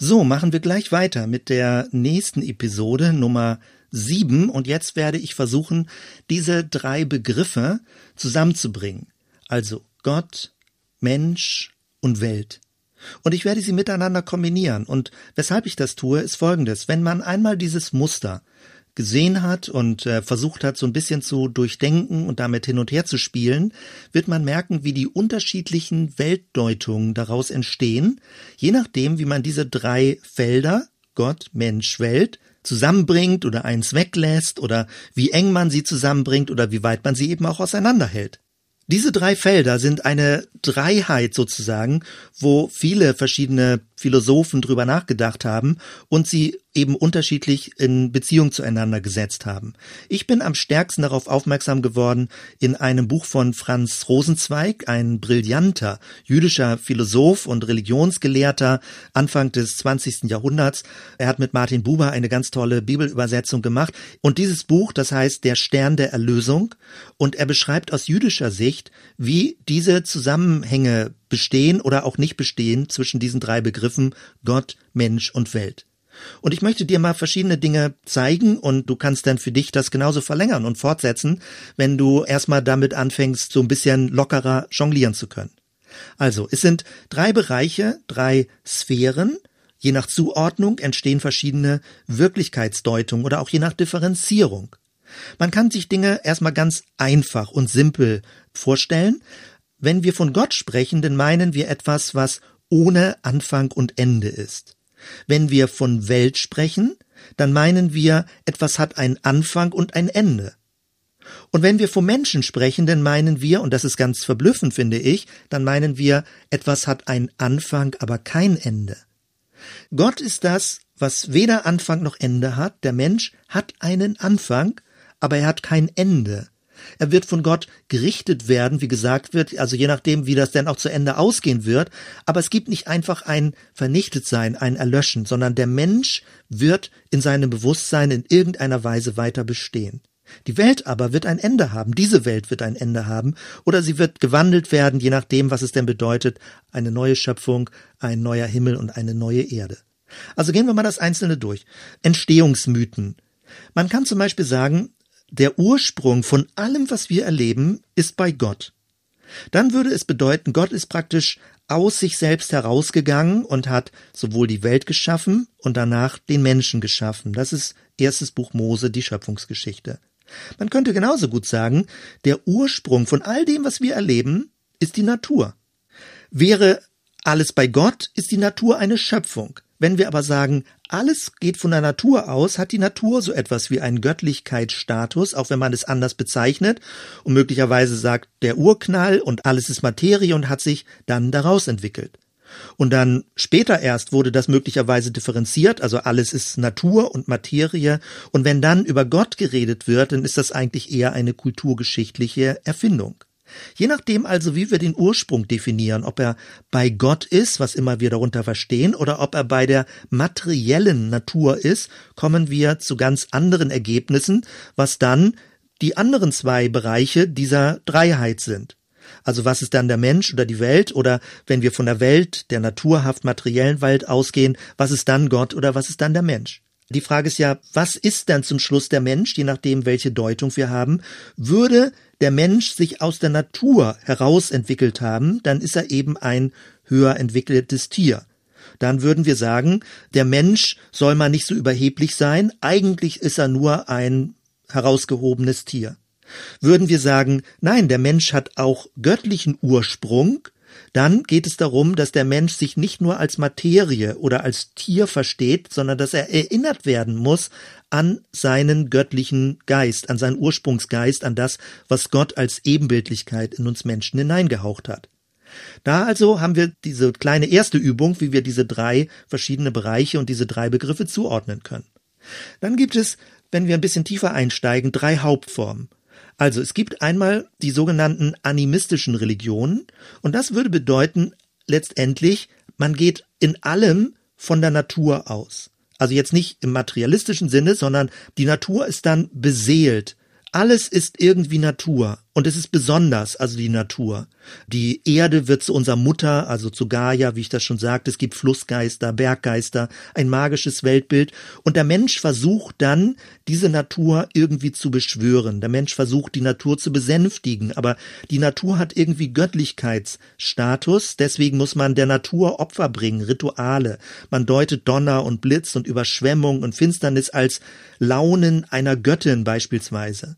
So, machen wir gleich weiter mit der nächsten Episode Nummer sieben und jetzt werde ich versuchen, diese drei Begriffe zusammenzubringen. Also Gott, Mensch und Welt. Und ich werde sie miteinander kombinieren. Und weshalb ich das tue, ist folgendes. Wenn man einmal dieses Muster gesehen hat und äh, versucht hat, so ein bisschen zu durchdenken und damit hin und her zu spielen, wird man merken, wie die unterschiedlichen Weltdeutungen daraus entstehen, je nachdem, wie man diese drei Felder, Gott, Mensch, Welt, zusammenbringt oder eins weglässt oder wie eng man sie zusammenbringt oder wie weit man sie eben auch auseinanderhält. Diese drei Felder sind eine Dreiheit sozusagen, wo viele verschiedene Philosophen drüber nachgedacht haben und sie eben unterschiedlich in Beziehung zueinander gesetzt haben. Ich bin am stärksten darauf aufmerksam geworden in einem Buch von Franz Rosenzweig, ein brillanter jüdischer Philosoph und Religionsgelehrter Anfang des 20. Jahrhunderts. Er hat mit Martin Buber eine ganz tolle Bibelübersetzung gemacht und dieses Buch, das heißt Der Stern der Erlösung und er beschreibt aus jüdischer Sicht, wie diese Zusammenhänge bestehen oder auch nicht bestehen zwischen diesen drei Begriffen Gott, Mensch und Welt. Und ich möchte dir mal verschiedene Dinge zeigen und du kannst dann für dich das genauso verlängern und fortsetzen, wenn du erstmal damit anfängst, so ein bisschen lockerer jonglieren zu können. Also, es sind drei Bereiche, drei Sphären. Je nach Zuordnung entstehen verschiedene Wirklichkeitsdeutungen oder auch je nach Differenzierung. Man kann sich Dinge erstmal ganz einfach und simpel vorstellen. Wenn wir von Gott sprechen, dann meinen wir etwas, was ohne Anfang und Ende ist. Wenn wir von Welt sprechen, dann meinen wir, etwas hat einen Anfang und ein Ende. Und wenn wir vom Menschen sprechen, dann meinen wir, und das ist ganz verblüffend, finde ich, dann meinen wir, etwas hat einen Anfang, aber kein Ende. Gott ist das, was weder Anfang noch Ende hat. Der Mensch hat einen Anfang, aber er hat kein Ende. Er wird von Gott gerichtet werden, wie gesagt wird, also je nachdem, wie das denn auch zu Ende ausgehen wird. Aber es gibt nicht einfach ein Vernichtetsein, ein Erlöschen, sondern der Mensch wird in seinem Bewusstsein in irgendeiner Weise weiter bestehen. Die Welt aber wird ein Ende haben, diese Welt wird ein Ende haben, oder sie wird gewandelt werden, je nachdem, was es denn bedeutet, eine neue Schöpfung, ein neuer Himmel und eine neue Erde. Also gehen wir mal das Einzelne durch. Entstehungsmythen. Man kann zum Beispiel sagen, der Ursprung von allem, was wir erleben, ist bei Gott. Dann würde es bedeuten, Gott ist praktisch aus sich selbst herausgegangen und hat sowohl die Welt geschaffen und danach den Menschen geschaffen. Das ist erstes Buch Mose, die Schöpfungsgeschichte. Man könnte genauso gut sagen, der Ursprung von all dem, was wir erleben, ist die Natur. Wäre alles bei Gott, ist die Natur eine Schöpfung. Wenn wir aber sagen, alles geht von der Natur aus, hat die Natur so etwas wie einen Göttlichkeitsstatus, auch wenn man es anders bezeichnet und möglicherweise sagt, der Urknall und alles ist Materie und hat sich dann daraus entwickelt. Und dann später erst wurde das möglicherweise differenziert, also alles ist Natur und Materie. Und wenn dann über Gott geredet wird, dann ist das eigentlich eher eine kulturgeschichtliche Erfindung. Je nachdem also, wie wir den Ursprung definieren, ob er bei Gott ist, was immer wir darunter verstehen, oder ob er bei der materiellen Natur ist, kommen wir zu ganz anderen Ergebnissen, was dann die anderen zwei Bereiche dieser Dreiheit sind. Also was ist dann der Mensch oder die Welt oder wenn wir von der Welt, der naturhaft materiellen Welt ausgehen, was ist dann Gott oder was ist dann der Mensch? Die Frage ist ja, was ist denn zum Schluss der Mensch, je nachdem, welche Deutung wir haben? Würde der Mensch sich aus der Natur herausentwickelt haben, dann ist er eben ein höher entwickeltes Tier. Dann würden wir sagen, der Mensch soll mal nicht so überheblich sein, eigentlich ist er nur ein herausgehobenes Tier. Würden wir sagen, nein, der Mensch hat auch göttlichen Ursprung, dann geht es darum, dass der Mensch sich nicht nur als Materie oder als Tier versteht, sondern dass er erinnert werden muss an seinen göttlichen Geist, an seinen Ursprungsgeist, an das, was Gott als Ebenbildlichkeit in uns Menschen hineingehaucht hat. Da also haben wir diese kleine erste Übung, wie wir diese drei verschiedene Bereiche und diese drei Begriffe zuordnen können. Dann gibt es, wenn wir ein bisschen tiefer einsteigen, drei Hauptformen. Also es gibt einmal die sogenannten animistischen Religionen und das würde bedeuten letztendlich, man geht in allem von der Natur aus. Also jetzt nicht im materialistischen Sinne, sondern die Natur ist dann beseelt. Alles ist irgendwie Natur Und es ist besonders, also die Natur. Die Erde wird zu unserer Mutter, also zu Gaia, wie ich das schon sagte. Es gibt Flussgeister, Berggeister, ein magisches Weltbild. Und der Mensch versucht dann, diese Natur irgendwie zu beschwören. Der Mensch versucht, die Natur zu besänftigen. Aber die Natur hat irgendwie Göttlichkeitsstatus. Deswegen muss man der Natur Opfer bringen, Rituale. Man deutet Donner und Blitz und Überschwemmung und Finsternis als Launen einer Göttin beispielsweise.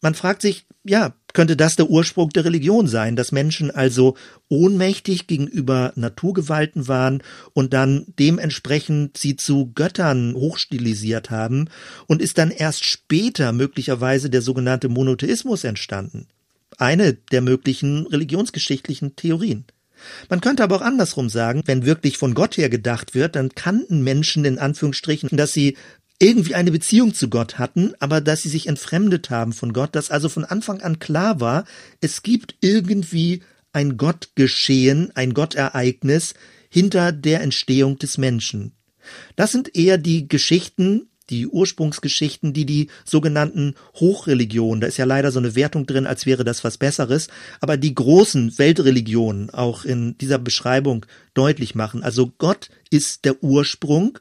Man fragt sich, ja, könnte das der Ursprung der Religion sein, dass Menschen also ohnmächtig gegenüber Naturgewalten waren und dann dementsprechend sie zu Göttern hochstilisiert haben und ist dann erst später möglicherweise der sogenannte Monotheismus entstanden. Eine der möglichen religionsgeschichtlichen Theorien. Man könnte aber auch andersrum sagen, wenn wirklich von Gott her gedacht wird, dann kannten Menschen in Anführungsstrichen, dass sie irgendwie eine Beziehung zu Gott hatten, aber dass sie sich entfremdet haben von Gott, dass also von Anfang an klar war, es gibt irgendwie ein Gottgeschehen, ein Gottereignis hinter der Entstehung des Menschen. Das sind eher die Geschichten, die Ursprungsgeschichten, die die sogenannten Hochreligionen, da ist ja leider so eine Wertung drin, als wäre das was Besseres, aber die großen Weltreligionen auch in dieser Beschreibung deutlich machen. Also Gott ist der Ursprung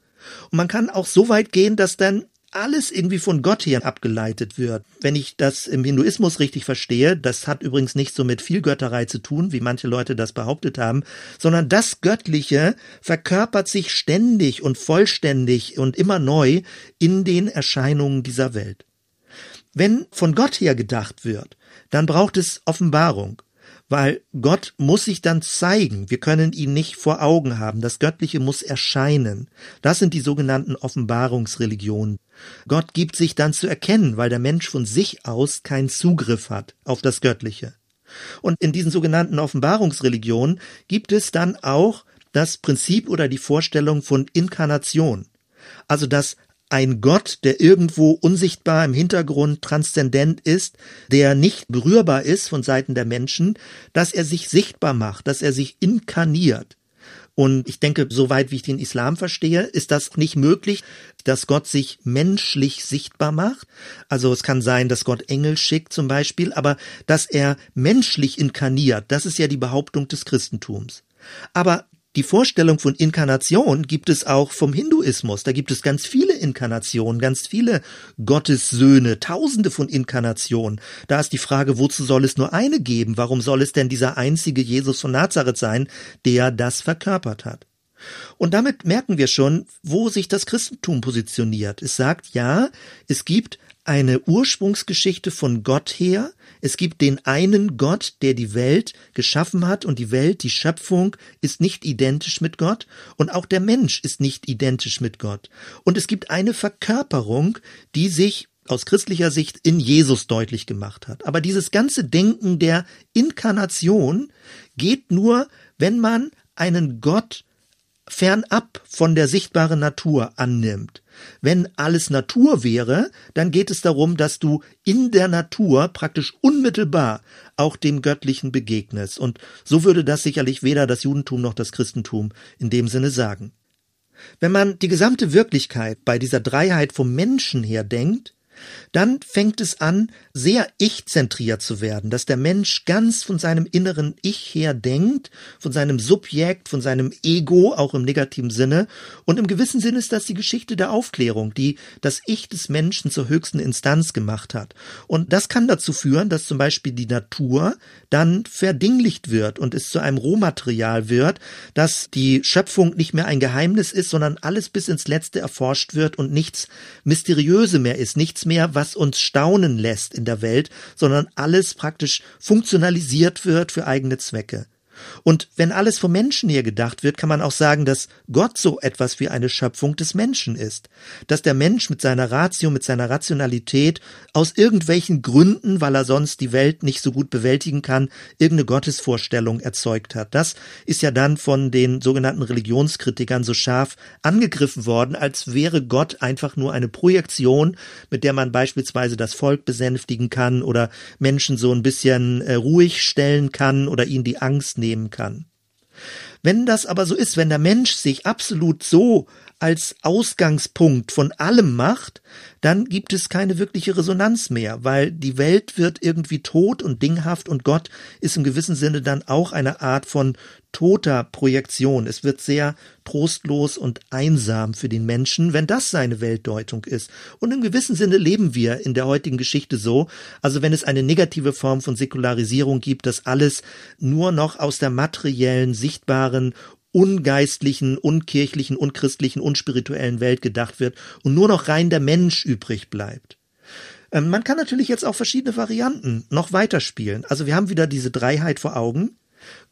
und man kann auch so weit gehen, dass dann alles irgendwie von Gott her abgeleitet wird. Wenn ich das im Hinduismus richtig verstehe, das hat übrigens nicht so mit Vielgötterei zu tun, wie manche Leute das behauptet haben, sondern das Göttliche verkörpert sich ständig und vollständig und immer neu in den Erscheinungen dieser Welt. Wenn von Gott her gedacht wird, dann braucht es Offenbarung weil Gott muss sich dann zeigen. Wir können ihn nicht vor Augen haben. Das Göttliche muss erscheinen. Das sind die sogenannten Offenbarungsreligionen. Gott gibt sich dann zu erkennen, weil der Mensch von sich aus keinen Zugriff hat auf das Göttliche. Und in diesen sogenannten Offenbarungsreligionen gibt es dann auch das Prinzip oder die Vorstellung von Inkarnation. Also dass ein Gott, der irgendwo unsichtbar im Hintergrund transzendent ist, der nicht berührbar ist von Seiten der Menschen, dass er sich sichtbar macht, dass er sich inkarniert. Und ich denke, soweit wie ich den Islam verstehe, ist das nicht möglich, dass Gott sich menschlich sichtbar macht. Also es kann sein, dass Gott Engel schickt zum Beispiel, aber dass er menschlich inkarniert, das ist ja die Behauptung des Christentums. Aber die Vorstellung von Inkarnation gibt es auch vom Hinduismus. Da gibt es ganz viele Inkarnationen, ganz viele Gottessöhne, tausende von Inkarnationen. Da ist die Frage, wozu soll es nur eine geben? Warum soll es denn dieser einzige Jesus von Nazareth sein, der das verkörpert hat? Und damit merken wir schon, wo sich das Christentum positioniert. Es sagt, ja, es gibt eine Ursprungsgeschichte von Gott her. Es gibt den einen Gott, der die Welt geschaffen hat und die Welt, die Schöpfung, ist nicht identisch mit Gott und auch der Mensch ist nicht identisch mit Gott. Und es gibt eine Verkörperung, die sich aus christlicher Sicht in Jesus deutlich gemacht hat. Aber dieses ganze Denken der Inkarnation geht nur, wenn man einen Gott fernab von der sichtbaren Natur annimmt. Wenn alles Natur wäre, dann geht es darum, dass du in der Natur praktisch unmittelbar auch dem Göttlichen begegnest. Und so würde das sicherlich weder das Judentum noch das Christentum in dem Sinne sagen. Wenn man die gesamte Wirklichkeit bei dieser Dreiheit vom Menschen her denkt, dann fängt es an, sehr ich-zentriert zu werden, dass der Mensch ganz von seinem inneren Ich her denkt, von seinem Subjekt, von seinem Ego, auch im negativen Sinne. Und im gewissen Sinne ist das die Geschichte der Aufklärung, die das Ich des Menschen zur höchsten Instanz gemacht hat. Und das kann dazu führen, dass zum Beispiel die Natur dann verdinglicht wird und es zu einem Rohmaterial wird, dass die Schöpfung nicht mehr ein Geheimnis ist, sondern alles bis ins Letzte erforscht wird und nichts Mysteriöse mehr ist, nichts mehr, was uns staunen lässt in der Welt, sondern alles praktisch funktionalisiert wird für eigene Zwecke. Und wenn alles vom Menschen her gedacht wird, kann man auch sagen, dass Gott so etwas wie eine Schöpfung des Menschen ist. Dass der Mensch mit seiner Ratio, mit seiner Rationalität aus irgendwelchen Gründen, weil er sonst die Welt nicht so gut bewältigen kann, irgendeine Gottesvorstellung erzeugt hat. Das ist ja dann von den sogenannten Religionskritikern so scharf angegriffen worden, als wäre Gott einfach nur eine Projektion, mit der man beispielsweise das Volk besänftigen kann oder Menschen so ein bisschen äh, ruhig stellen kann oder ihnen die Angst nehmen nehmen kann. Wenn das aber so ist, wenn der Mensch sich absolut so als Ausgangspunkt von allem macht, dann gibt es keine wirkliche Resonanz mehr, weil die Welt wird irgendwie tot und dinghaft und Gott ist im gewissen Sinne dann auch eine Art von toter Projektion. Es wird sehr trostlos und einsam für den Menschen, wenn das seine Weltdeutung ist. Und im gewissen Sinne leben wir in der heutigen Geschichte so, also wenn es eine negative Form von Säkularisierung gibt, dass alles nur noch aus der materiellen, sichtbaren ungeistlichen, unkirchlichen, unchristlichen, unspirituellen Welt gedacht wird und nur noch rein der Mensch übrig bleibt. Ähm, man kann natürlich jetzt auch verschiedene Varianten noch weiterspielen. Also wir haben wieder diese Dreiheit vor Augen.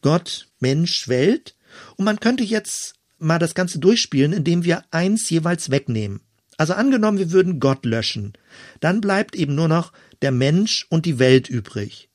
Gott, Mensch, Welt. Und man könnte jetzt mal das Ganze durchspielen, indem wir eins jeweils wegnehmen. Also angenommen, wir würden Gott löschen. Dann bleibt eben nur noch der Mensch und die Welt übrig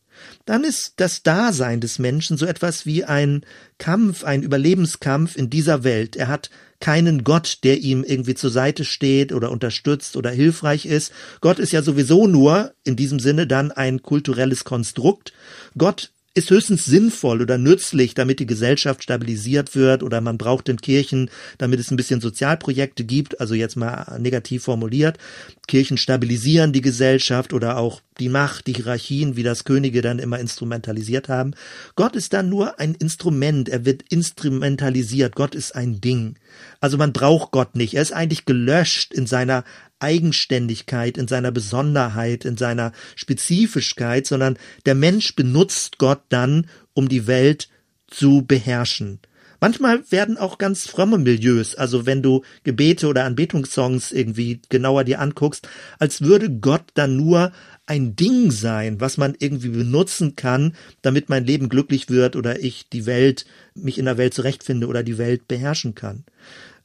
dann ist das Dasein des Menschen so etwas wie ein Kampf, ein Überlebenskampf in dieser Welt. Er hat keinen Gott, der ihm irgendwie zur Seite steht oder unterstützt oder hilfreich ist. Gott ist ja sowieso nur in diesem Sinne dann ein kulturelles Konstrukt. Gott ist höchstens sinnvoll oder nützlich, damit die Gesellschaft stabilisiert wird oder man braucht in Kirchen, damit es ein bisschen Sozialprojekte gibt, also jetzt mal negativ formuliert. Kirchen stabilisieren die Gesellschaft oder auch die Macht, die Hierarchien, wie das Könige dann immer instrumentalisiert haben. Gott ist dann nur ein Instrument, er wird instrumentalisiert, Gott ist ein Ding. Also man braucht Gott nicht, er ist eigentlich gelöscht in seiner Eigenständigkeit, in seiner Besonderheit, in seiner Spezifischkeit, sondern der Mensch benutzt Gott dann, um die Welt zu beherrschen. Manchmal werden auch ganz fromme Milieus, also wenn du Gebete oder Anbetungssongs irgendwie genauer dir anguckst, als würde Gott dann nur ein Ding sein, was man irgendwie benutzen kann, damit mein Leben glücklich wird oder ich die Welt, mich in der Welt zurechtfinde oder die Welt beherrschen kann.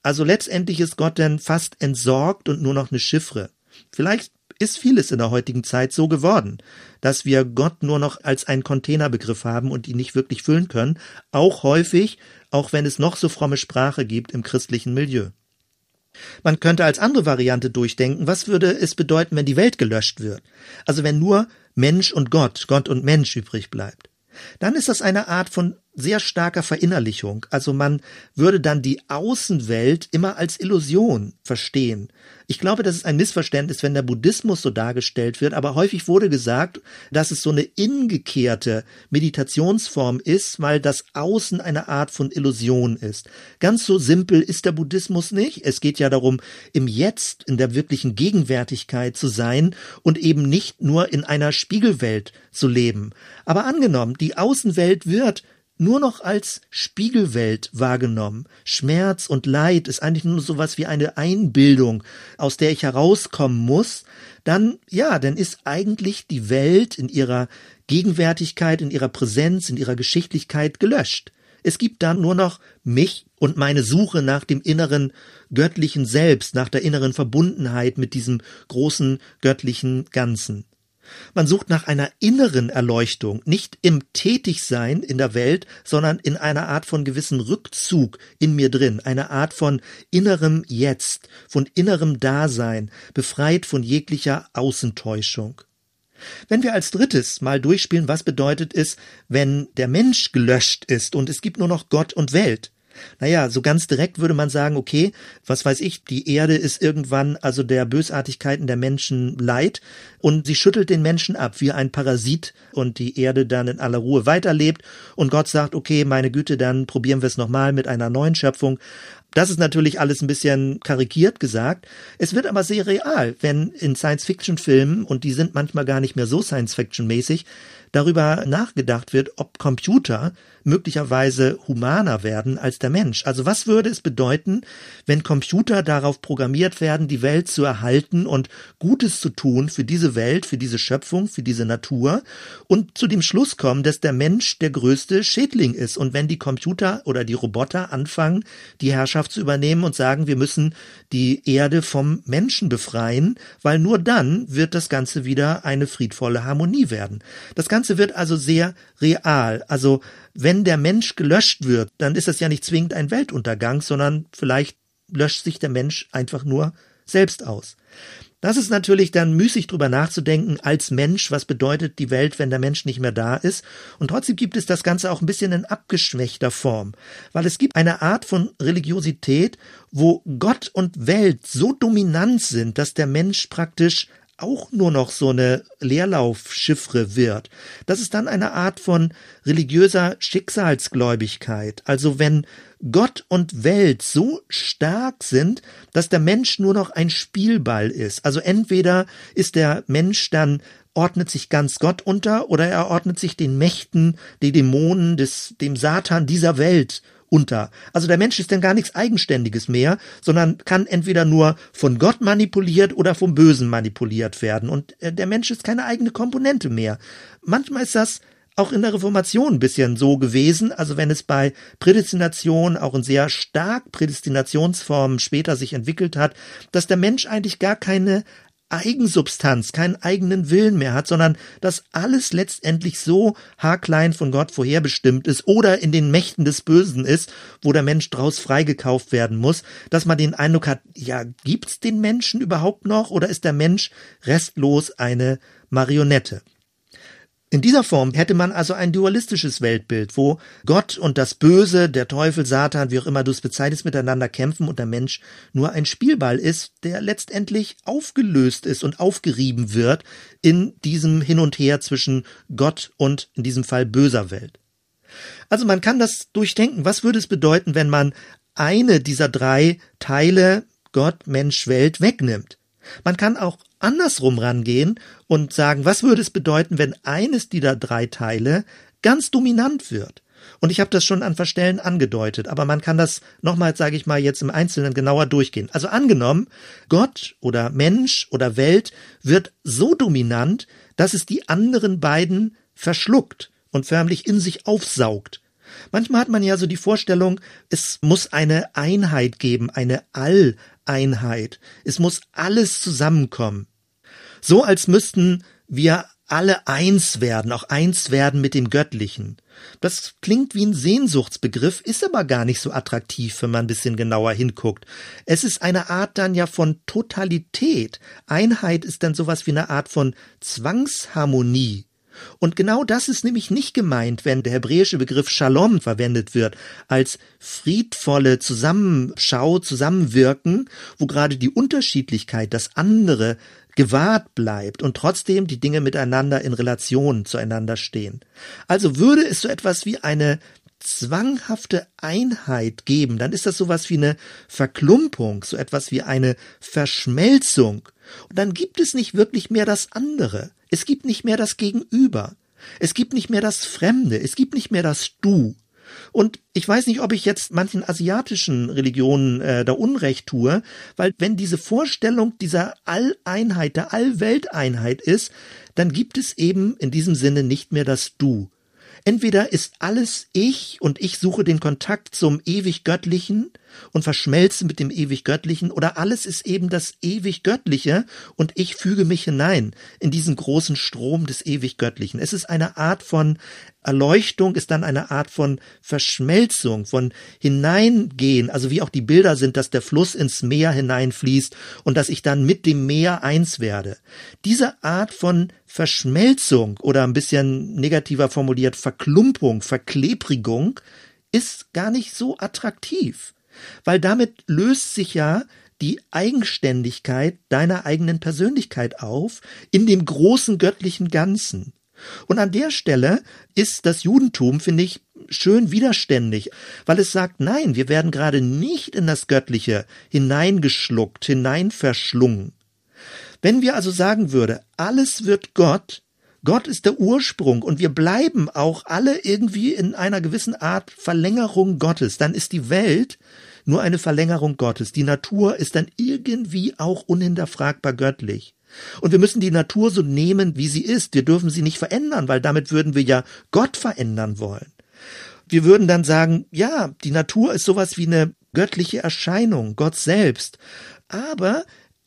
Also letztendlich ist Gott dann fast entsorgt und nur noch eine Chiffre. Vielleicht ist vieles in der heutigen Zeit so geworden, dass wir Gott nur noch als einen Containerbegriff haben und ihn nicht wirklich füllen können, auch häufig, auch wenn es noch so fromme Sprache gibt im christlichen Milieu. Man könnte als andere Variante durchdenken, was würde es bedeuten, wenn die Welt gelöscht wird? Also wenn nur Mensch und Gott, Gott und Mensch übrig bleibt. Dann ist das eine Art von sehr starker Verinnerlichung. Also man würde dann die Außenwelt immer als Illusion verstehen. Ich glaube, das ist ein Missverständnis, wenn der Buddhismus so dargestellt wird, aber häufig wurde gesagt, dass es so eine ingekehrte Meditationsform ist, weil das Außen eine Art von Illusion ist. Ganz so simpel ist der Buddhismus nicht. Es geht ja darum, im Jetzt, in der wirklichen Gegenwärtigkeit zu sein und eben nicht nur in einer Spiegelwelt zu leben. Aber angenommen, die Außenwelt wird nur noch als Spiegelwelt wahrgenommen. Schmerz und Leid ist eigentlich nur sowas wie eine Einbildung, aus der ich herauskommen muss, dann, ja, dann ist eigentlich die Welt in ihrer Gegenwärtigkeit, in ihrer Präsenz, in ihrer Geschichtlichkeit gelöscht. Es gibt dann nur noch mich und meine Suche nach dem inneren göttlichen Selbst, nach der inneren Verbundenheit mit diesem großen göttlichen Ganzen. Man sucht nach einer inneren Erleuchtung, nicht im Tätigsein in der Welt, sondern in einer Art von gewissen Rückzug in mir drin, eine Art von innerem Jetzt, von innerem Dasein, befreit von jeglicher Außentäuschung. Wenn wir als drittes mal durchspielen, was bedeutet es, wenn der Mensch gelöscht ist und es gibt nur noch Gott und Welt, naja, so ganz direkt würde man sagen, okay, was weiß ich, die Erde ist irgendwann also der Bösartigkeiten der Menschen leid und sie schüttelt den Menschen ab wie ein Parasit und die Erde dann in aller Ruhe weiterlebt und Gott sagt, okay, meine Güte, dann probieren wir es nochmal mit einer neuen Schöpfung. Das ist natürlich alles ein bisschen karikiert gesagt. Es wird aber sehr real, wenn in Science-Fiction-Filmen, und die sind manchmal gar nicht mehr so Science-Fiction-mäßig, darüber nachgedacht wird, ob Computer möglicherweise humaner werden als der Mensch. Also was würde es bedeuten, wenn Computer darauf programmiert werden, die Welt zu erhalten und Gutes zu tun für diese Welt, für diese Schöpfung, für diese Natur und zu dem Schluss kommen, dass der Mensch der größte Schädling ist. Und wenn die Computer oder die Roboter anfangen, die Herrschaft zu übernehmen und sagen, wir müssen die Erde vom Menschen befreien, weil nur dann wird das Ganze wieder eine friedvolle Harmonie werden. Das Ganze wird also sehr real. Also wenn der Mensch gelöscht wird, dann ist das ja nicht zwingend ein Weltuntergang, sondern vielleicht löscht sich der Mensch einfach nur selbst aus. Das ist natürlich dann müßig drüber nachzudenken als Mensch, was bedeutet die Welt, wenn der Mensch nicht mehr da ist. Und trotzdem gibt es das Ganze auch ein bisschen in abgeschwächter Form, weil es gibt eine Art von Religiosität, wo Gott und Welt so dominant sind, dass der Mensch praktisch auch nur noch so eine Leerlaufschiffre wird. Das ist dann eine Art von religiöser Schicksalsgläubigkeit. Also wenn Gott und Welt so stark sind, dass der Mensch nur noch ein Spielball ist. Also entweder ist der Mensch dann ordnet sich ganz Gott unter oder er ordnet sich den Mächten, den Dämonen, des, dem Satan dieser Welt unter. Also der Mensch ist dann gar nichts Eigenständiges mehr, sondern kann entweder nur von Gott manipuliert oder vom Bösen manipuliert werden. Und äh, der Mensch ist keine eigene Komponente mehr. Manchmal ist das auch in der Reformation ein bisschen so gewesen. Also wenn es bei Prädestination auch in sehr stark Prädestinationsformen später sich entwickelt hat, dass der Mensch eigentlich gar keine Eigensubstanz, keinen eigenen Willen mehr hat, sondern dass alles letztendlich so haarklein von Gott vorherbestimmt ist oder in den Mächten des Bösen ist, wo der Mensch draus freigekauft werden muss, dass man den Eindruck hat, ja, gibt's den Menschen überhaupt noch oder ist der Mensch restlos eine Marionette? In dieser Form hätte man also ein dualistisches Weltbild, wo Gott und das Böse, der Teufel, Satan, wie auch immer du es bezeichnest, miteinander kämpfen und der Mensch nur ein Spielball ist, der letztendlich aufgelöst ist und aufgerieben wird in diesem Hin und Her zwischen Gott und in diesem Fall böser Welt. Also man kann das durchdenken. Was würde es bedeuten, wenn man eine dieser drei Teile Gott, Mensch, Welt wegnimmt? Man kann auch andersrum rangehen und sagen, was würde es bedeuten, wenn eines dieser drei Teile ganz dominant wird? Und ich habe das schon an Verstellen angedeutet, aber man kann das nochmal, sage ich mal, jetzt im Einzelnen genauer durchgehen. Also angenommen, Gott oder Mensch oder Welt wird so dominant, dass es die anderen beiden verschluckt und förmlich in sich aufsaugt. Manchmal hat man ja so die Vorstellung, es muss eine Einheit geben, eine Alleinheit. Es muss alles zusammenkommen. So als müssten wir alle eins werden, auch eins werden mit dem Göttlichen. Das klingt wie ein Sehnsuchtsbegriff, ist aber gar nicht so attraktiv, wenn man ein bisschen genauer hinguckt. Es ist eine Art dann ja von Totalität. Einheit ist dann sowas wie eine Art von Zwangsharmonie. Und genau das ist nämlich nicht gemeint, wenn der hebräische Begriff Shalom verwendet wird, als friedvolle Zusammenschau, Zusammenwirken, wo gerade die Unterschiedlichkeit, das andere gewahrt bleibt und trotzdem die Dinge miteinander in Relation zueinander stehen. Also würde es so etwas wie eine zwanghafte Einheit geben, dann ist das sowas wie eine Verklumpung, so etwas wie eine Verschmelzung. Und dann gibt es nicht wirklich mehr das andere. Es gibt nicht mehr das Gegenüber. Es gibt nicht mehr das Fremde. Es gibt nicht mehr das Du. Und ich weiß nicht, ob ich jetzt manchen asiatischen Religionen äh, da Unrecht tue, weil wenn diese Vorstellung dieser Alleinheit, der Allwelteinheit ist, dann gibt es eben in diesem Sinne nicht mehr das Du. Entweder ist alles ich und ich suche den Kontakt zum ewig Göttlichen und verschmelze mit dem ewig Göttlichen, oder alles ist eben das ewig Göttliche und ich füge mich hinein in diesen großen Strom des ewig Göttlichen. Es ist eine Art von Erleuchtung ist dann eine Art von Verschmelzung, von Hineingehen, also wie auch die Bilder sind, dass der Fluss ins Meer hineinfließt und dass ich dann mit dem Meer eins werde. Diese Art von Verschmelzung oder ein bisschen negativer formuliert Verklumpung, Verklebrigung ist gar nicht so attraktiv, weil damit löst sich ja die Eigenständigkeit deiner eigenen Persönlichkeit auf in dem großen göttlichen Ganzen. Und an der Stelle ist das Judentum, finde ich, schön widerständig, weil es sagt, nein, wir werden gerade nicht in das Göttliche hineingeschluckt, hineinverschlungen. Wenn wir also sagen würde, alles wird Gott, Gott ist der Ursprung und wir bleiben auch alle irgendwie in einer gewissen Art Verlängerung Gottes, dann ist die Welt nur eine Verlängerung Gottes. Die Natur ist dann irgendwie auch unhinterfragbar göttlich. Und wir müssen die Natur so nehmen, wie sie ist. Wir dürfen sie nicht verändern, weil damit würden wir ja Gott verändern wollen. Wir würden dann sagen, ja, die Natur ist sowas wie eine göttliche Erscheinung, Gott selbst. Aber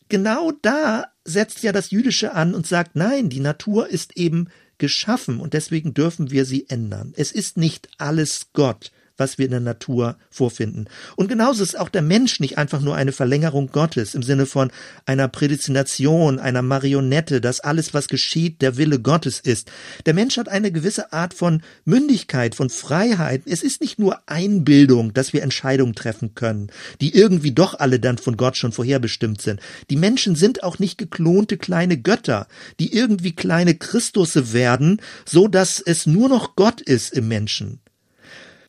genau da setzt ja das Jüdische an und sagt, nein, die Natur ist eben geschaffen und deswegen dürfen wir sie ändern. Es ist nicht alles Gott, was wir in der Natur vorfinden. Und genauso ist auch der Mensch nicht einfach nur eine Verlängerung Gottes im Sinne von einer Prädestination, einer Marionette, dass alles, was geschieht, der Wille Gottes ist. Der Mensch hat eine gewisse Art von Mündigkeit, von Freiheit. Es ist nicht nur Einbildung, dass wir Entscheidungen treffen können, die irgendwie doch alle dann von Gott schon vorherbestimmt sind. Die Menschen sind auch nicht geklonte kleine Götter, die irgendwie kleine Christusse werden, so dass es nur noch Gott ist im Menschen.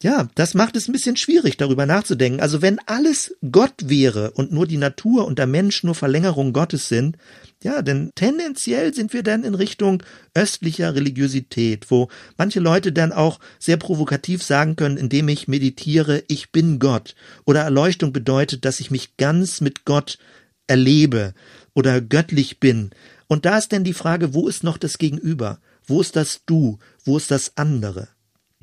Ja, das macht es ein bisschen schwierig, darüber nachzudenken. Also wenn alles Gott wäre und nur die Natur und der Mensch nur Verlängerung Gottes sind, ja, denn tendenziell sind wir dann in Richtung östlicher Religiosität, wo manche Leute dann auch sehr provokativ sagen können, indem ich meditiere, ich bin Gott. Oder Erleuchtung bedeutet, dass ich mich ganz mit Gott erlebe oder göttlich bin. Und da ist denn die Frage, wo ist noch das Gegenüber? Wo ist das Du? Wo ist das andere?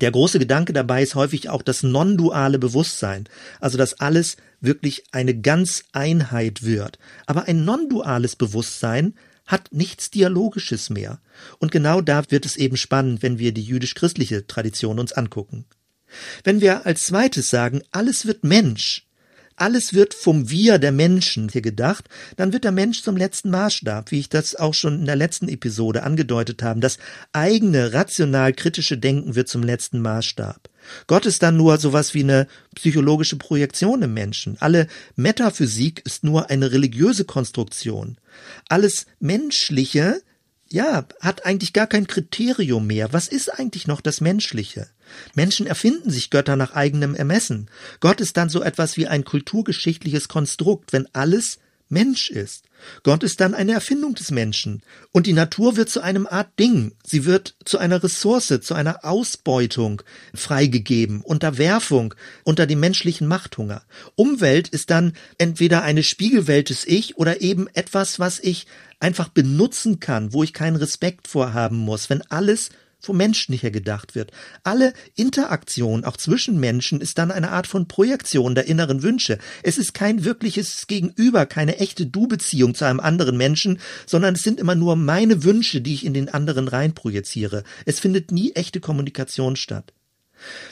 Der große Gedanke dabei ist häufig auch das non-duale Bewusstsein, also dass alles wirklich eine ganz Einheit wird. Aber ein non-duales Bewusstsein hat nichts Dialogisches mehr. Und genau da wird es eben spannend, wenn wir die jüdisch-christliche Tradition uns angucken. Wenn wir als zweites sagen, alles wird Mensch, alles wird vom Wir der Menschen hier gedacht, dann wird der Mensch zum letzten Maßstab, wie ich das auch schon in der letzten Episode angedeutet habe. Das eigene, rational kritische Denken wird zum letzten Maßstab. Gott ist dann nur sowas wie eine psychologische Projektion im Menschen. Alle Metaphysik ist nur eine religiöse Konstruktion. Alles Menschliche ja, hat eigentlich gar kein Kriterium mehr. Was ist eigentlich noch das Menschliche? Menschen erfinden sich Götter nach eigenem Ermessen. Gott ist dann so etwas wie ein kulturgeschichtliches Konstrukt, wenn alles Mensch ist. Gott ist dann eine Erfindung des Menschen. Und die Natur wird zu einem Art Ding. Sie wird zu einer Ressource, zu einer Ausbeutung freigegeben, Unterwerfung unter dem menschlichen Machthunger. Umwelt ist dann entweder eine Spiegelwelt des Ich oder eben etwas, was ich einfach benutzen kann, wo ich keinen Respekt vorhaben muss, wenn alles vom Menschen her gedacht wird. Alle Interaktion, auch zwischen Menschen, ist dann eine Art von Projektion der inneren Wünsche. Es ist kein wirkliches Gegenüber, keine echte Du-Beziehung zu einem anderen Menschen, sondern es sind immer nur meine Wünsche, die ich in den anderen reinprojiziere. Es findet nie echte Kommunikation statt.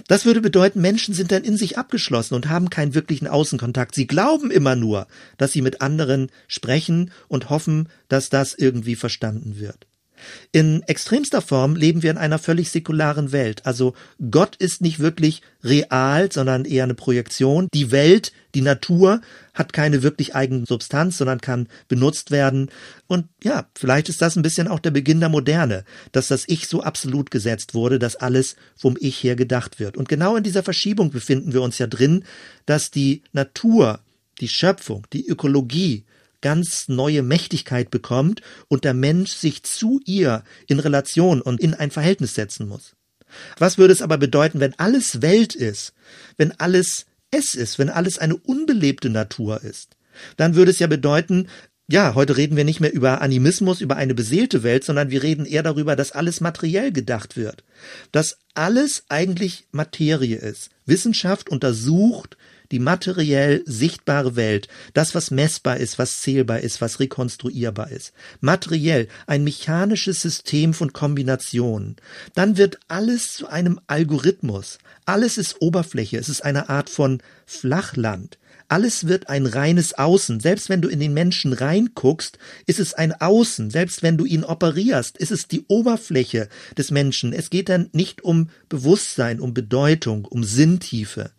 Das würde bedeuten, Menschen sind dann in sich abgeschlossen und haben keinen wirklichen Außenkontakt. Sie glauben immer nur, dass sie mit anderen sprechen und hoffen, dass das irgendwie verstanden wird. In extremster Form leben wir in einer völlig säkularen Welt. Also Gott ist nicht wirklich real, sondern eher eine Projektion. Die Welt, die Natur hat keine wirklich eigene Substanz, sondern kann benutzt werden. Und ja, vielleicht ist das ein bisschen auch der Beginn der Moderne, dass das Ich so absolut gesetzt wurde, dass alles vom Ich her gedacht wird. Und genau in dieser Verschiebung befinden wir uns ja drin, dass die Natur, die Schöpfung, die Ökologie, ganz neue Mächtigkeit bekommt und der Mensch sich zu ihr in Relation und in ein Verhältnis setzen muss. Was würde es aber bedeuten, wenn alles Welt ist, wenn alles es ist, wenn alles eine unbelebte Natur ist? Dann würde es ja bedeuten, ja, heute reden wir nicht mehr über Animismus, über eine beseelte Welt, sondern wir reden eher darüber, dass alles materiell gedacht wird. Dass alles eigentlich Materie ist. Wissenschaft untersucht die materiell sichtbare Welt, das, was messbar ist, was zählbar ist, was rekonstruierbar ist. Materiell ein mechanisches System von Kombinationen. Dann wird alles zu einem Algorithmus. Alles ist Oberfläche, es ist eine Art von Flachland. Alles wird ein reines Außen. Selbst wenn du in den Menschen reinguckst, ist es ein Außen. Selbst wenn du ihn operierst, ist es die Oberfläche des Menschen. Es geht dann nicht um Bewusstsein, um Bedeutung, um Sinntiefe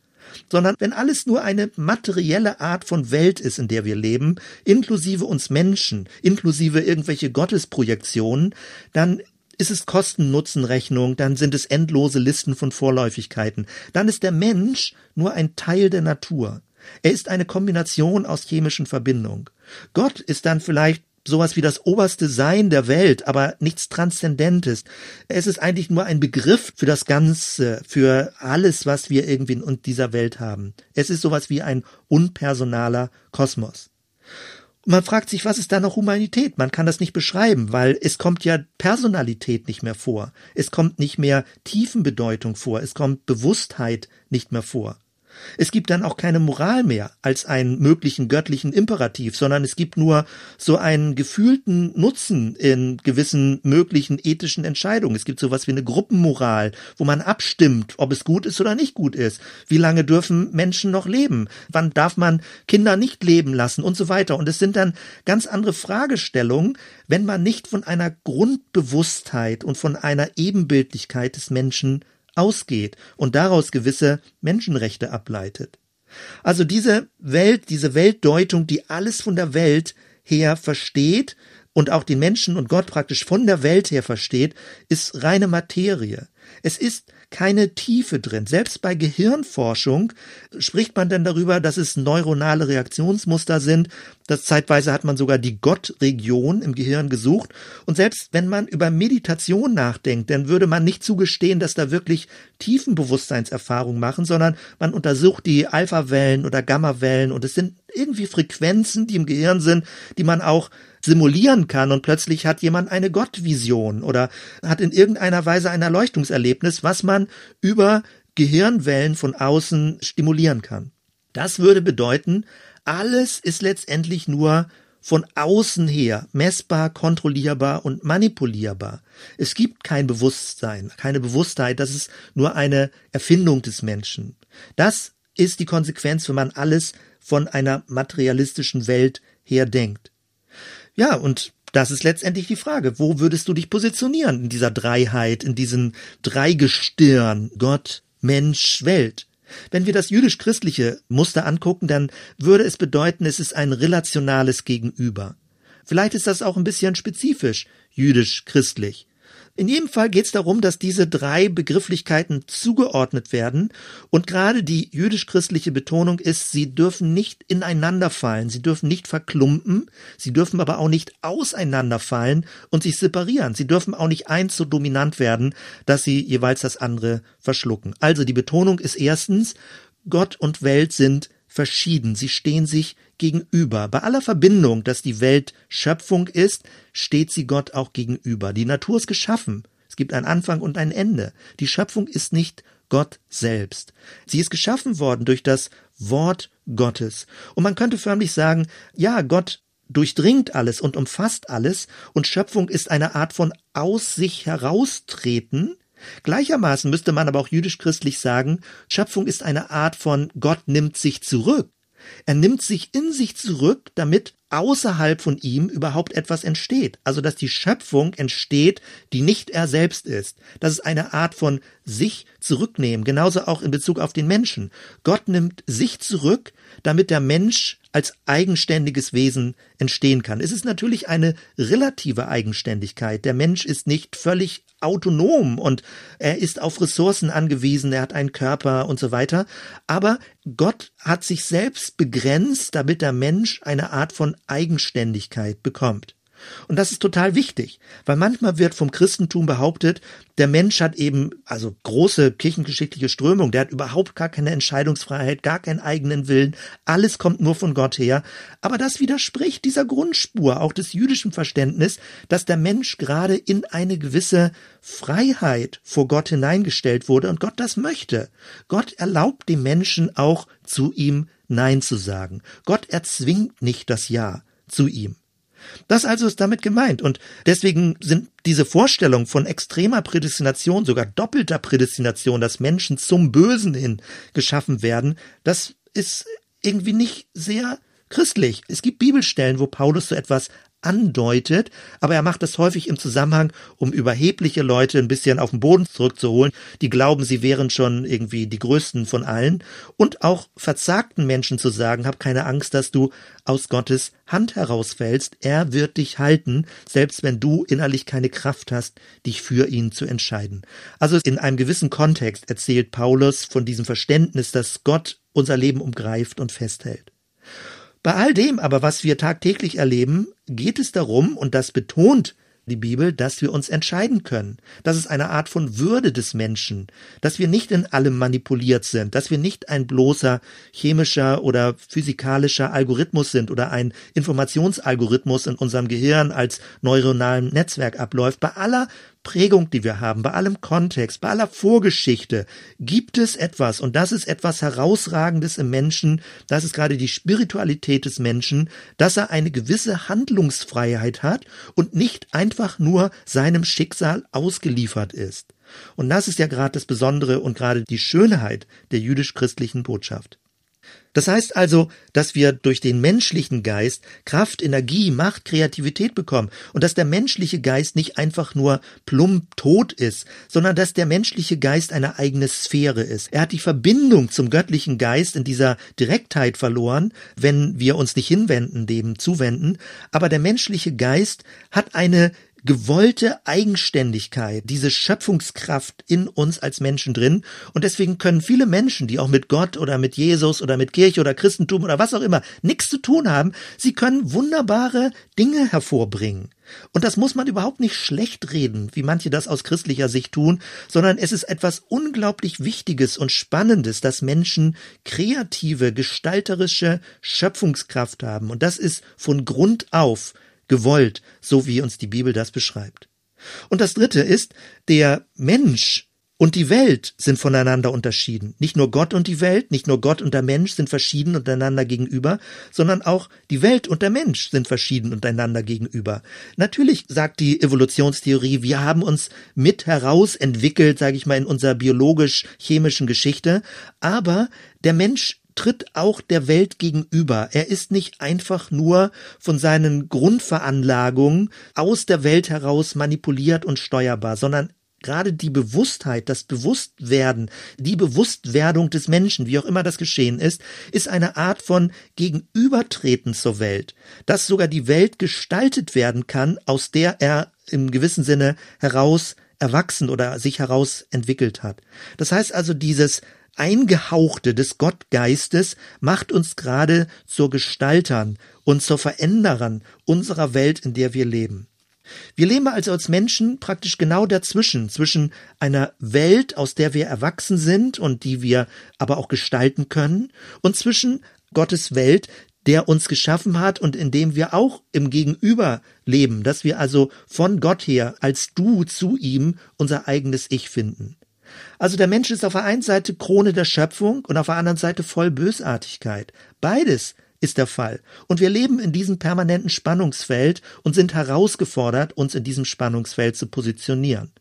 sondern wenn alles nur eine materielle Art von Welt ist, in der wir leben, inklusive uns Menschen, inklusive irgendwelche Gottesprojektionen, dann ist es Kosten-Nutzen-Rechnung, dann sind es endlose Listen von Vorläufigkeiten. Dann ist der Mensch nur ein Teil der Natur. Er ist eine Kombination aus chemischen Verbindungen. Gott ist dann vielleicht sowas wie das oberste Sein der Welt, aber nichts Transzendentes. Es ist eigentlich nur ein Begriff für das Ganze, für alles, was wir irgendwie in dieser Welt haben. Es ist sowas wie ein unpersonaler Kosmos. Und man fragt sich, was ist da noch Humanität? Man kann das nicht beschreiben, weil es kommt ja Personalität nicht mehr vor. Es kommt nicht mehr Tiefenbedeutung vor. Es kommt Bewusstheit nicht mehr vor. Es gibt dann auch keine Moral mehr als einen möglichen göttlichen Imperativ, sondern es gibt nur so einen gefühlten Nutzen in gewissen möglichen ethischen Entscheidungen. Es gibt sowas wie eine Gruppenmoral, wo man abstimmt, ob es gut ist oder nicht gut ist. Wie lange dürfen Menschen noch leben? Wann darf man Kinder nicht leben lassen und so weiter? Und es sind dann ganz andere Fragestellungen, wenn man nicht von einer Grundbewusstheit und von einer Ebenbildlichkeit des Menschen ausgeht und daraus gewisse Menschenrechte ableitet. Also diese Welt, diese Weltdeutung, die alles von der Welt her versteht und auch den Menschen und Gott praktisch von der Welt her versteht, ist reine Materie. Es ist keine Tiefe drin. Selbst bei Gehirnforschung spricht man dann darüber, dass es neuronale Reaktionsmuster sind. Das zeitweise hat man sogar die Gottregion im Gehirn gesucht. Und selbst wenn man über Meditation nachdenkt, dann würde man nicht zugestehen, dass da wirklich Tiefenbewusstseinserfahrungen machen, sondern man untersucht die Alpha-Wellen oder Gamma-Wellen und es sind irgendwie Frequenzen, die im Gehirn sind, die man auch simulieren kann und plötzlich hat jemand eine Gottvision oder hat in irgendeiner Weise ein Erleuchtungserlebnis, was man über Gehirnwellen von außen stimulieren kann. Das würde bedeuten, alles ist letztendlich nur von außen her messbar, kontrollierbar und manipulierbar. Es gibt kein Bewusstsein, keine Bewusstheit, das ist nur eine Erfindung des Menschen. Das ist die Konsequenz, wenn man alles von einer materialistischen Welt her denkt. Ja, und das ist letztendlich die Frage. Wo würdest du dich positionieren in dieser Dreiheit, in diesem Dreigestirn Gott, Mensch, Welt? Wenn wir das jüdisch-christliche Muster angucken, dann würde es bedeuten, es ist ein relationales Gegenüber. Vielleicht ist das auch ein bisschen spezifisch jüdisch-christlich. In jedem Fall geht es darum, dass diese drei Begrifflichkeiten zugeordnet werden und gerade die jüdisch-christliche Betonung ist, sie dürfen nicht ineinanderfallen, sie dürfen nicht verklumpen, sie dürfen aber auch nicht auseinanderfallen und sich separieren. Sie dürfen auch nicht eins so dominant werden, dass sie jeweils das andere verschlucken. Also die Betonung ist erstens, Gott und Welt sind verschieden, sie stehen sich gegenüber. Bei aller Verbindung, dass die Welt Schöpfung ist, steht sie Gott auch gegenüber. Die Natur ist geschaffen. Es gibt einen Anfang und ein Ende. Die Schöpfung ist nicht Gott selbst. Sie ist geschaffen worden durch das Wort Gottes. Und man könnte förmlich sagen, ja, Gott durchdringt alles und umfasst alles und Schöpfung ist eine Art von aus sich heraustreten. Gleichermaßen müsste man aber auch jüdisch-christlich sagen, Schöpfung ist eine Art von Gott nimmt sich zurück. Er nimmt sich in sich zurück, damit außerhalb von ihm überhaupt etwas entsteht. Also, dass die Schöpfung entsteht, die nicht er selbst ist. Das ist eine Art von sich zurücknehmen. Genauso auch in Bezug auf den Menschen. Gott nimmt sich zurück, damit der Mensch als eigenständiges Wesen entstehen kann. Es ist natürlich eine relative Eigenständigkeit. Der Mensch ist nicht völlig autonom und er ist auf Ressourcen angewiesen, er hat einen Körper und so weiter. Aber Gott hat sich selbst begrenzt, damit der Mensch eine Art von Eigenständigkeit bekommt. Und das ist total wichtig, weil manchmal wird vom Christentum behauptet, der Mensch hat eben, also große kirchengeschichtliche Strömung, der hat überhaupt gar keine Entscheidungsfreiheit, gar keinen eigenen Willen, alles kommt nur von Gott her. Aber das widerspricht dieser Grundspur, auch des jüdischen Verständnis, dass der Mensch gerade in eine gewisse Freiheit vor Gott hineingestellt wurde und Gott das möchte. Gott erlaubt dem Menschen auch zu ihm Nein zu sagen. Gott erzwingt nicht das Ja zu ihm. Das also ist damit gemeint. Und deswegen sind diese Vorstellungen von extremer Prädestination, sogar doppelter Prädestination, dass Menschen zum Bösen hin geschaffen werden, das ist irgendwie nicht sehr christlich. Es gibt Bibelstellen, wo Paulus so etwas andeutet, aber er macht das häufig im Zusammenhang, um überhebliche Leute ein bisschen auf den Boden zurückzuholen, die glauben, sie wären schon irgendwie die größten von allen und auch verzagten Menschen zu sagen, hab keine Angst, dass du aus Gottes Hand herausfällst, er wird dich halten, selbst wenn du innerlich keine Kraft hast, dich für ihn zu entscheiden. Also in einem gewissen Kontext erzählt Paulus von diesem Verständnis, dass Gott unser Leben umgreift und festhält. Bei all dem aber, was wir tagtäglich erleben, geht es darum, und das betont die Bibel, dass wir uns entscheiden können. Das ist eine Art von Würde des Menschen, dass wir nicht in allem manipuliert sind, dass wir nicht ein bloßer chemischer oder physikalischer Algorithmus sind oder ein Informationsalgorithmus in unserem Gehirn als neuronalem Netzwerk abläuft. Bei aller Prägung, die wir haben, bei allem Kontext, bei aller Vorgeschichte, gibt es etwas, und das ist etwas Herausragendes im Menschen, das ist gerade die Spiritualität des Menschen, dass er eine gewisse Handlungsfreiheit hat und nicht einfach nur seinem Schicksal ausgeliefert ist. Und das ist ja gerade das Besondere und gerade die Schönheit der jüdisch-christlichen Botschaft. Das heißt also, dass wir durch den menschlichen Geist Kraft, Energie, Macht, Kreativität bekommen und dass der menschliche Geist nicht einfach nur plump tot ist, sondern dass der menschliche Geist eine eigene Sphäre ist. Er hat die Verbindung zum göttlichen Geist in dieser Direktheit verloren, wenn wir uns nicht hinwenden, dem zuwenden, aber der menschliche Geist hat eine gewollte Eigenständigkeit, diese Schöpfungskraft in uns als Menschen drin. Und deswegen können viele Menschen, die auch mit Gott oder mit Jesus oder mit Kirche oder Christentum oder was auch immer nichts zu tun haben, sie können wunderbare Dinge hervorbringen. Und das muss man überhaupt nicht schlecht reden, wie manche das aus christlicher Sicht tun, sondern es ist etwas unglaublich Wichtiges und Spannendes, dass Menschen kreative, gestalterische Schöpfungskraft haben. Und das ist von Grund auf gewollt, so wie uns die Bibel das beschreibt. Und das dritte ist, der Mensch und die Welt sind voneinander unterschieden. Nicht nur Gott und die Welt, nicht nur Gott und der Mensch sind verschieden untereinander gegenüber, sondern auch die Welt und der Mensch sind verschieden untereinander gegenüber. Natürlich sagt die Evolutionstheorie, wir haben uns mit herausentwickelt, sage ich mal, in unserer biologisch-chemischen Geschichte, aber der Mensch tritt auch der Welt gegenüber. Er ist nicht einfach nur von seinen Grundveranlagungen aus der Welt heraus manipuliert und steuerbar, sondern gerade die Bewusstheit, das Bewusstwerden, die Bewusstwerdung des Menschen, wie auch immer das geschehen ist, ist eine Art von Gegenübertreten zur Welt, dass sogar die Welt gestaltet werden kann, aus der er im gewissen Sinne heraus erwachsen oder sich heraus entwickelt hat. Das heißt also, dieses Eingehauchte des Gottgeistes macht uns gerade zur Gestaltern und zur Veränderern unserer Welt, in der wir leben. Wir leben also als Menschen praktisch genau dazwischen, zwischen einer Welt, aus der wir erwachsen sind und die wir aber auch gestalten können, und zwischen Gottes Welt, der uns geschaffen hat und in dem wir auch im Gegenüber leben, dass wir also von Gott her als Du zu ihm unser eigenes Ich finden. Also der Mensch ist auf der einen Seite Krone der Schöpfung und auf der anderen Seite voll Bösartigkeit. Beides ist der Fall. Und wir leben in diesem permanenten Spannungsfeld und sind herausgefordert, uns in diesem Spannungsfeld zu positionieren.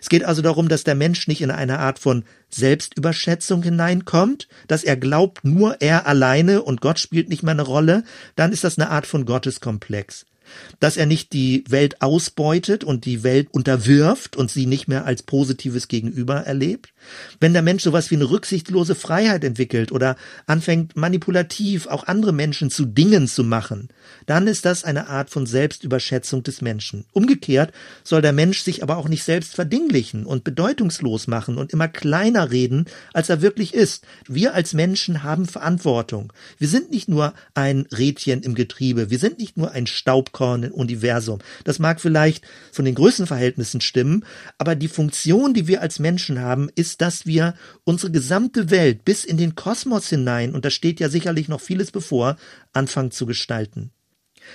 Es geht also darum, dass der Mensch nicht in eine Art von Selbstüberschätzung hineinkommt, dass er glaubt, nur er alleine und Gott spielt nicht mehr eine Rolle, dann ist das eine Art von Gotteskomplex dass er nicht die Welt ausbeutet und die Welt unterwirft und sie nicht mehr als positives Gegenüber erlebt. Wenn der Mensch sowas wie eine rücksichtslose Freiheit entwickelt oder anfängt manipulativ auch andere Menschen zu Dingen zu machen, dann ist das eine Art von Selbstüberschätzung des Menschen. Umgekehrt soll der Mensch sich aber auch nicht selbst verdinglichen und bedeutungslos machen und immer kleiner reden, als er wirklich ist. Wir als Menschen haben Verantwortung. Wir sind nicht nur ein Rädchen im Getriebe, wir sind nicht nur ein Staubkorn Popcorn Universum. Das mag vielleicht von den Größenverhältnissen stimmen, aber die Funktion, die wir als Menschen haben, ist, dass wir unsere gesamte Welt bis in den Kosmos hinein, und da steht ja sicherlich noch vieles bevor, anfangen zu gestalten.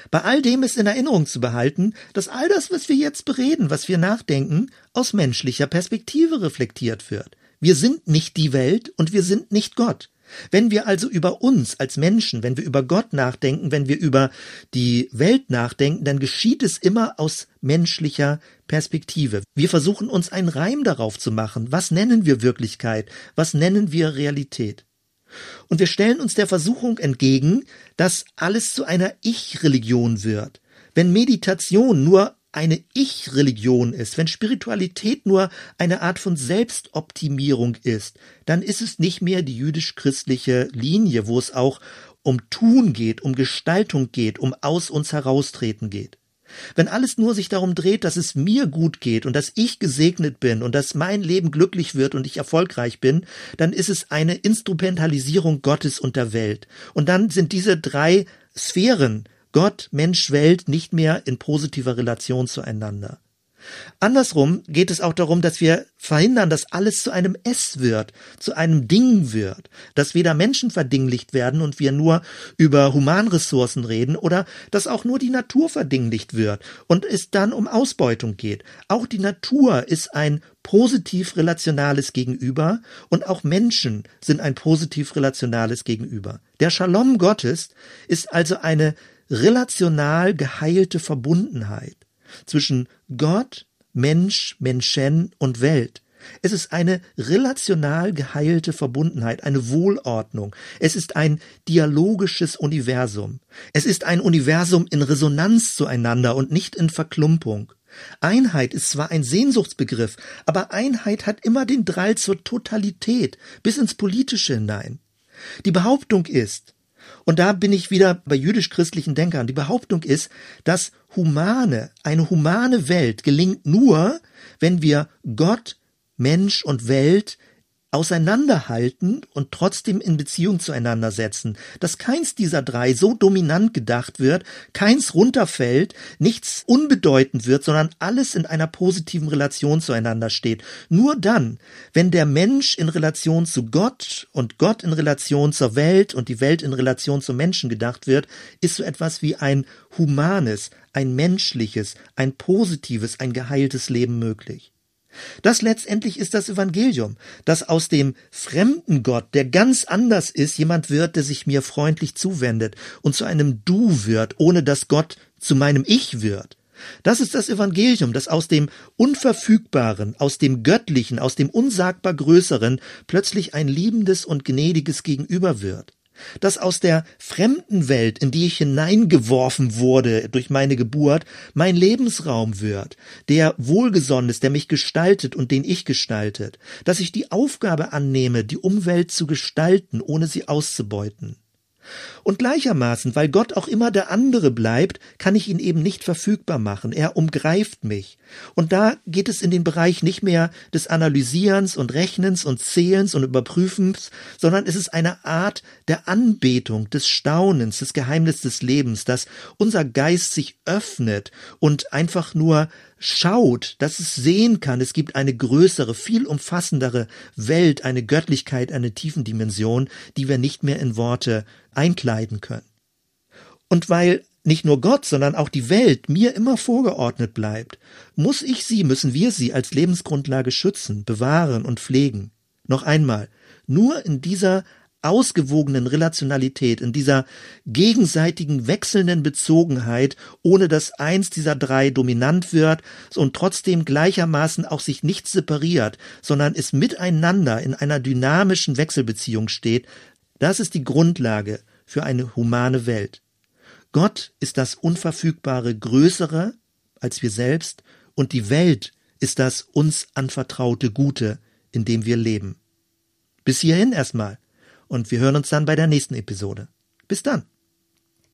Bei all dem ist in Erinnerung zu behalten, dass all das, was wir jetzt bereden, was wir nachdenken, aus menschlicher Perspektive reflektiert wird. Wir sind nicht die Welt und wir sind nicht Gott. Wenn wir also über uns als Menschen, wenn wir über Gott nachdenken, wenn wir über die Welt nachdenken, dann geschieht es immer aus menschlicher Perspektive. Wir versuchen uns einen Reim darauf zu machen. Was nennen wir Wirklichkeit? Was nennen wir Realität? Und wir stellen uns der Versuchung entgegen, dass alles zu einer Ich-Religion wird. Wenn Meditation nur eine Ich-Religion ist, wenn Spiritualität nur eine Art von Selbstoptimierung ist, dann ist es nicht mehr die jüdisch-christliche Linie, wo es auch um Tun geht, um Gestaltung geht, um aus uns heraustreten geht. Wenn alles nur sich darum dreht, dass es mir gut geht und dass ich gesegnet bin und dass mein Leben glücklich wird und ich erfolgreich bin, dann ist es eine Instrumentalisierung Gottes und der Welt. Und dann sind diese drei Sphären Gott, Mensch, Welt nicht mehr in positiver Relation zueinander. Andersrum geht es auch darum, dass wir verhindern, dass alles zu einem S wird, zu einem Ding wird, dass weder Menschen verdinglicht werden und wir nur über Humanressourcen reden oder dass auch nur die Natur verdinglicht wird und es dann um Ausbeutung geht. Auch die Natur ist ein positiv relationales Gegenüber und auch Menschen sind ein positiv relationales Gegenüber. Der Shalom Gottes ist also eine relational geheilte Verbundenheit zwischen Gott, Mensch, Menschen und Welt. Es ist eine relational geheilte Verbundenheit, eine Wohlordnung. Es ist ein dialogisches Universum. Es ist ein Universum in Resonanz zueinander und nicht in Verklumpung. Einheit ist zwar ein Sehnsuchtsbegriff, aber Einheit hat immer den Drall zur Totalität bis ins Politische hinein. Die Behauptung ist, und da bin ich wieder bei jüdisch-christlichen Denkern. Die Behauptung ist, dass humane, eine humane Welt gelingt nur, wenn wir Gott, Mensch und Welt auseinanderhalten und trotzdem in Beziehung zueinander setzen, dass keins dieser drei so dominant gedacht wird, keins runterfällt, nichts unbedeutend wird, sondern alles in einer positiven Relation zueinander steht. Nur dann, wenn der Mensch in Relation zu Gott und Gott in Relation zur Welt und die Welt in Relation zum Menschen gedacht wird, ist so etwas wie ein humanes, ein menschliches, ein positives, ein geheiltes Leben möglich. Das letztendlich ist das Evangelium, dass aus dem fremden Gott, der ganz anders ist, jemand wird, der sich mir freundlich zuwendet und zu einem Du wird, ohne dass Gott zu meinem Ich wird. Das ist das Evangelium, das aus dem Unverfügbaren, aus dem Göttlichen, aus dem unsagbar Größeren plötzlich ein liebendes und gnädiges Gegenüber wird dass aus der fremden Welt, in die ich hineingeworfen wurde durch meine Geburt, mein Lebensraum wird, der wohlgesonnen ist, der mich gestaltet und den ich gestaltet, dass ich die Aufgabe annehme, die Umwelt zu gestalten, ohne sie auszubeuten. Und gleichermaßen, weil Gott auch immer der andere bleibt, kann ich ihn eben nicht verfügbar machen. Er umgreift mich. Und da geht es in den Bereich nicht mehr des Analysierens und Rechnens und Zählens und Überprüfens, sondern es ist eine Art der Anbetung, des Staunens, des Geheimnisses des Lebens, dass unser Geist sich öffnet und einfach nur schaut, dass es sehen kann, es gibt eine größere, viel umfassendere Welt, eine Göttlichkeit, eine Tiefendimension, die wir nicht mehr in Worte einkleiden können. Und weil nicht nur Gott, sondern auch die Welt mir immer vorgeordnet bleibt, muss ich sie, müssen wir sie als Lebensgrundlage schützen, bewahren und pflegen. Noch einmal, nur in dieser ausgewogenen Relationalität, in dieser gegenseitigen wechselnden Bezogenheit, ohne dass eins dieser drei dominant wird und trotzdem gleichermaßen auch sich nicht separiert, sondern es miteinander in einer dynamischen Wechselbeziehung steht, das ist die Grundlage für eine humane Welt. Gott ist das unverfügbare Größere als wir selbst und die Welt ist das uns anvertraute Gute, in dem wir leben. Bis hierhin erstmal und wir hören uns dann bei der nächsten Episode. Bis dann.